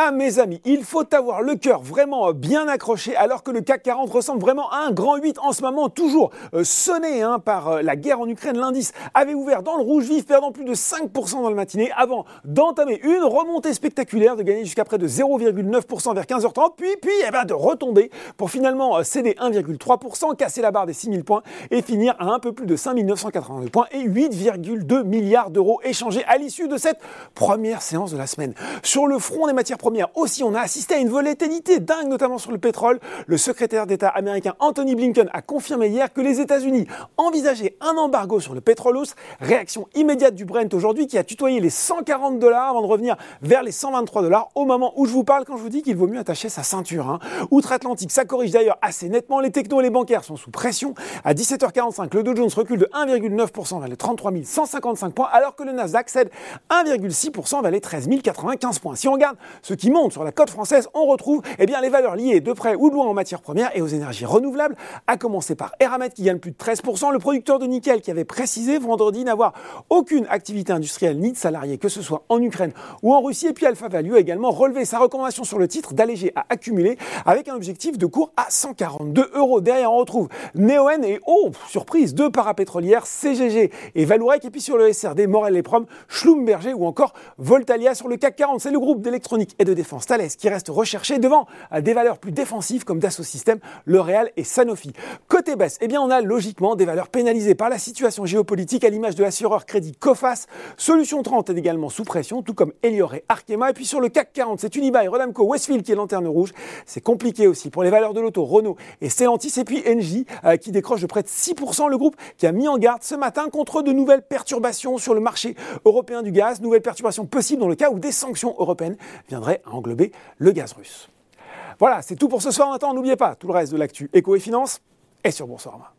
Ah mes amis, il faut avoir le cœur vraiment bien accroché alors que le CAC 40 ressemble vraiment à un grand 8 en ce moment, toujours euh, sonné hein, par euh, la guerre en Ukraine. L'indice avait ouvert dans le rouge vif, perdant plus de 5% dans le matinée avant d'entamer une remontée spectaculaire, de gagner jusqu'à près de 0,9% vers 15h30, puis, puis eh ben, de retomber pour finalement euh, céder 1,3%, casser la barre des 6000 points et finir à un peu plus de 5982 points et 8,2 milliards d'euros échangés à l'issue de cette première séance de la semaine. Sur le front des matières premières, aussi, on a assisté à une volatilité dingue, notamment sur le pétrole. Le secrétaire d'État américain Anthony Blinken a confirmé hier que les États-Unis envisageaient un embargo sur le pétrole Réaction immédiate du Brent aujourd'hui qui a tutoyé les 140 dollars avant de revenir vers les 123 dollars au moment où je vous parle quand je vous dis qu'il vaut mieux attacher sa ceinture. Hein. Outre-Atlantique, ça corrige d'ailleurs assez nettement. Les technos et les bancaires sont sous pression. À 17h45, le Dow Jones recule de 1,9% vers les 33 155 points alors que le Nasdaq cède 1,6% vers les 13 095 points. Si on regarde ce qui monte sur la côte française, on retrouve eh bien, les valeurs liées de près ou de loin en matières premières et aux énergies renouvelables, à commencer par Eramet qui gagne plus de 13%, le producteur de nickel qui avait précisé vendredi n'avoir aucune activité industrielle ni de salariés, que ce soit en Ukraine ou en Russie. Et puis Alpha Value a également relevé sa recommandation sur le titre d'alléger à accumuler avec un objectif de cours à 142 euros. Derrière, on retrouve Neoen et, oh, surprise, deux parapétrolières, CGG et Valourec. Et puis sur le SRD, Morel et Prom, Schlumberger ou encore Voltalia sur le CAC 40. C'est le groupe d'électronique et de défense Thales qui reste recherché devant des valeurs plus défensives comme Dassault Systèmes, L'Oréal et Sanofi. Côté baisse, eh bien on a logiquement des valeurs pénalisées par la situation géopolitique à l'image de l'assureur crédit Cofas. Solution 30 est également sous pression, tout comme Elior et Arkema. Et puis sur le CAC 40, c'est Unibail, Rodamco, Westfield qui est lanterne rouge. C'est compliqué aussi pour les valeurs de l'auto, Renault et Stellantis. Et puis Engie euh, qui décroche de près de 6%. Le groupe qui a mis en garde ce matin contre de nouvelles perturbations sur le marché européen du gaz. Nouvelles perturbations possibles dans le cas où des sanctions européennes viendraient à englober le gaz russe. Voilà, c'est tout pour ce soir. Maintenant, n'oubliez pas tout le reste de l'actu éco et finance est sur Boursorama.